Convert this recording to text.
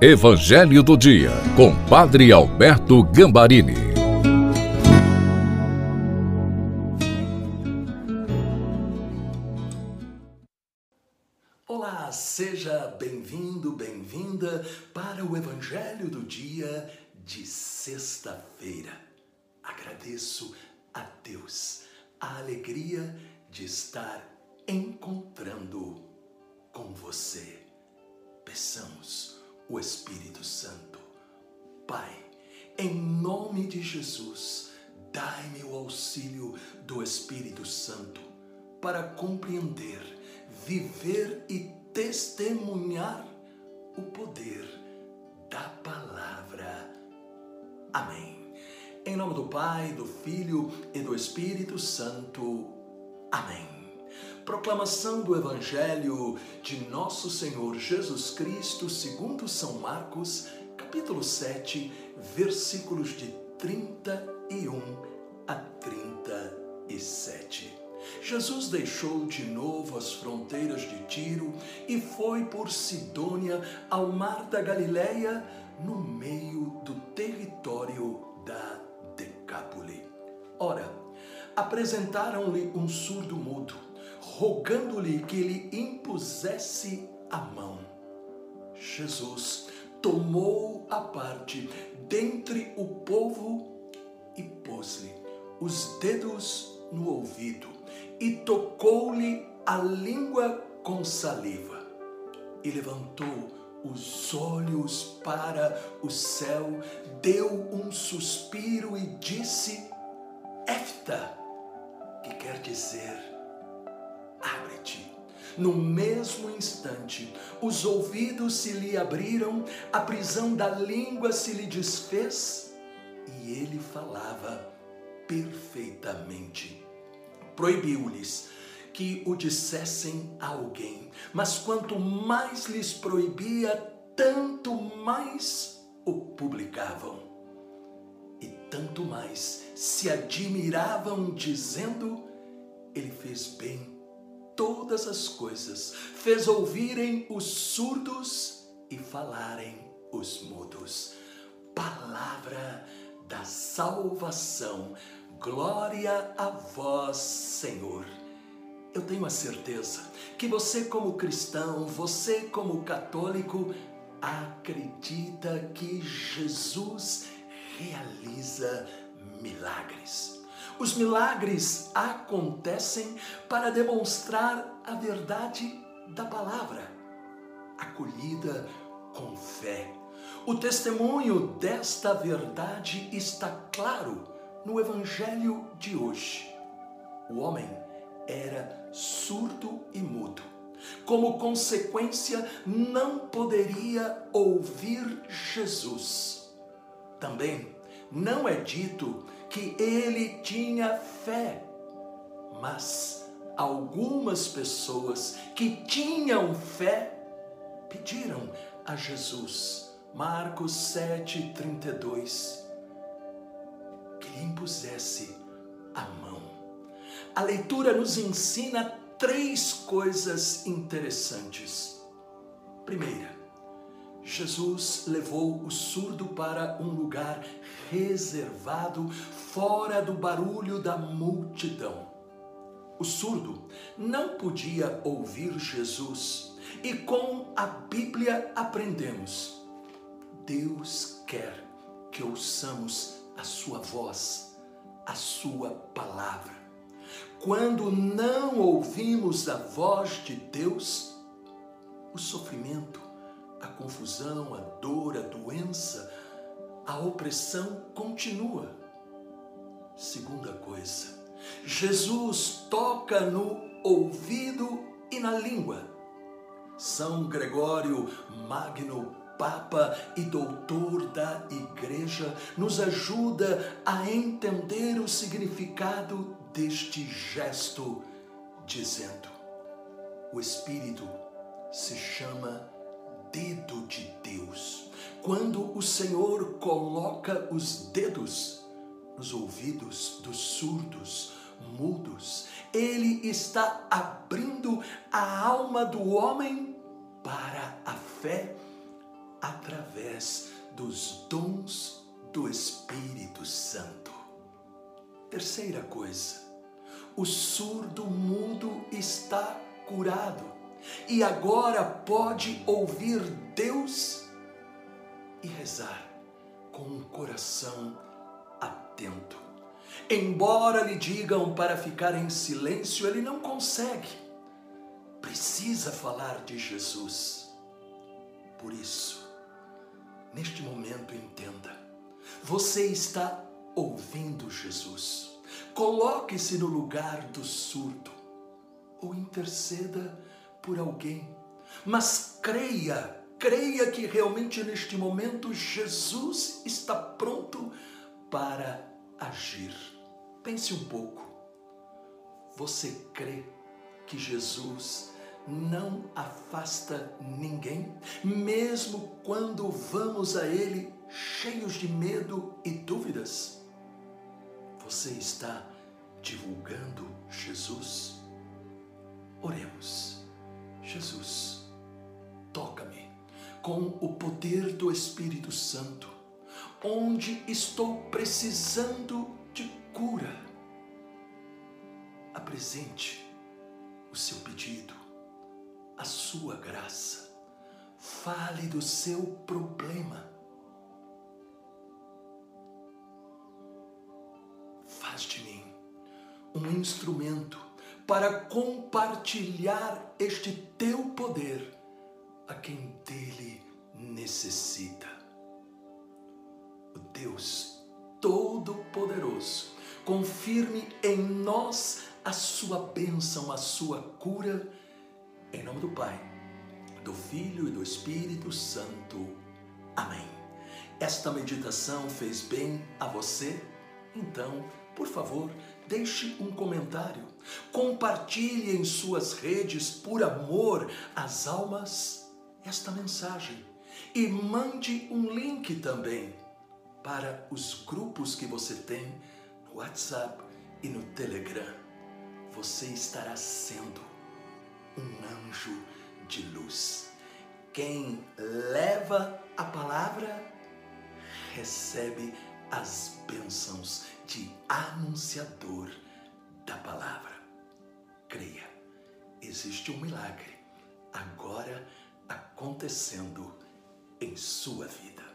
Evangelho do Dia, com Padre Alberto Gambarini. Olá, seja bem-vindo, bem-vinda para o Evangelho do Dia de sexta-feira. Agradeço a Deus a alegria de estar encontrando com você. Peçamos o Espírito Santo. Pai, em nome de Jesus, dai-me o auxílio do Espírito Santo para compreender, viver e testemunhar o poder da palavra. Amém. Em nome do Pai, do Filho e do Espírito Santo. Amém. Proclamação do Evangelho de Nosso Senhor Jesus Cristo, segundo São Marcos, capítulo 7, versículos de 31 a 37. Jesus deixou de novo as fronteiras de Tiro e foi por Sidônia ao mar da Galileia, no meio do território da Decápole. Ora, apresentaram-lhe um surdo mudo rogando-lhe que lhe impusesse a mão. Jesus tomou a parte dentre o povo e pôs-lhe os dedos no ouvido e tocou-lhe a língua com saliva. E levantou os olhos para o céu, deu um suspiro e disse: Efta, que quer dizer abre-te. No mesmo instante, os ouvidos se lhe abriram, a prisão da língua se lhe desfez e ele falava perfeitamente. Proibiu-lhes que o dissessem a alguém, mas quanto mais lhes proibia, tanto mais o publicavam. E tanto mais se admiravam, dizendo: Ele fez bem todas as coisas, fez ouvirem os surdos e falarem os mudos. Palavra da salvação. Glória a vós, Senhor. Eu tenho a certeza que você, como cristão, você, como católico, acredita que Jesus realiza milagres. Os milagres acontecem para demonstrar a verdade da palavra, acolhida com fé. O testemunho desta verdade está claro no Evangelho de hoje. O homem era surdo e mudo. Como consequência, não poderia ouvir Jesus. Também não é dito que ele tinha fé, mas algumas pessoas que tinham fé pediram a Jesus, Marcos 7,32, que lhe impusesse a mão. A leitura nos ensina três coisas interessantes. Primeira, Jesus levou o surdo para um lugar reservado, fora do barulho da multidão. O surdo não podia ouvir Jesus e com a Bíblia aprendemos: Deus quer que ouçamos a sua voz, a sua palavra. Quando não ouvimos a voz de Deus, o sofrimento a confusão, a dor, a doença, a opressão continua. Segunda coisa, Jesus toca no ouvido e na língua. São Gregório Magno, Papa e doutor da Igreja, nos ajuda a entender o significado deste gesto, dizendo: o Espírito se chama dedo de Deus. Quando o Senhor coloca os dedos nos ouvidos dos surdos, mudos, ele está abrindo a alma do homem para a fé através dos dons do Espírito Santo. Terceira coisa, o surdo mudo está curado e agora pode ouvir Deus e rezar com um coração atento. Embora lhe digam para ficar em silêncio, ele não consegue. Precisa falar de Jesus. Por isso, neste momento, entenda: você está ouvindo Jesus. Coloque-se no lugar do surdo ou interceda por alguém, mas creia creia que realmente neste momento Jesus está pronto para agir. Pense um pouco. Você crê que Jesus não afasta ninguém, mesmo quando vamos a Ele cheios de medo e dúvidas? Você está divulgando Jesus? Oremos. Jesus, toca-me com o poder do Espírito Santo, onde estou precisando de cura. Apresente o seu pedido, a sua graça. Fale do seu problema. Faz de mim um instrumento para compartilhar este teu poder a quem dele necessita. O Deus Todo-Poderoso confirme em nós a sua bênção, a sua cura, em nome do Pai, do Filho e do Espírito Santo. Amém. Esta meditação fez bem a você? Então, por favor, deixe um comentário. Compartilhe em suas redes por amor às almas esta mensagem e mande um link também para os grupos que você tem no WhatsApp e no Telegram. Você estará sendo um anjo de luz. Quem leva a palavra recebe as bênçãos de anunciador da palavra. Creia, existe um milagre agora acontecendo em sua vida.